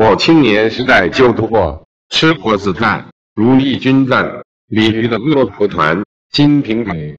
我青年时代就读过吃货之战如意军战李渔的骆驼团金瓶梅。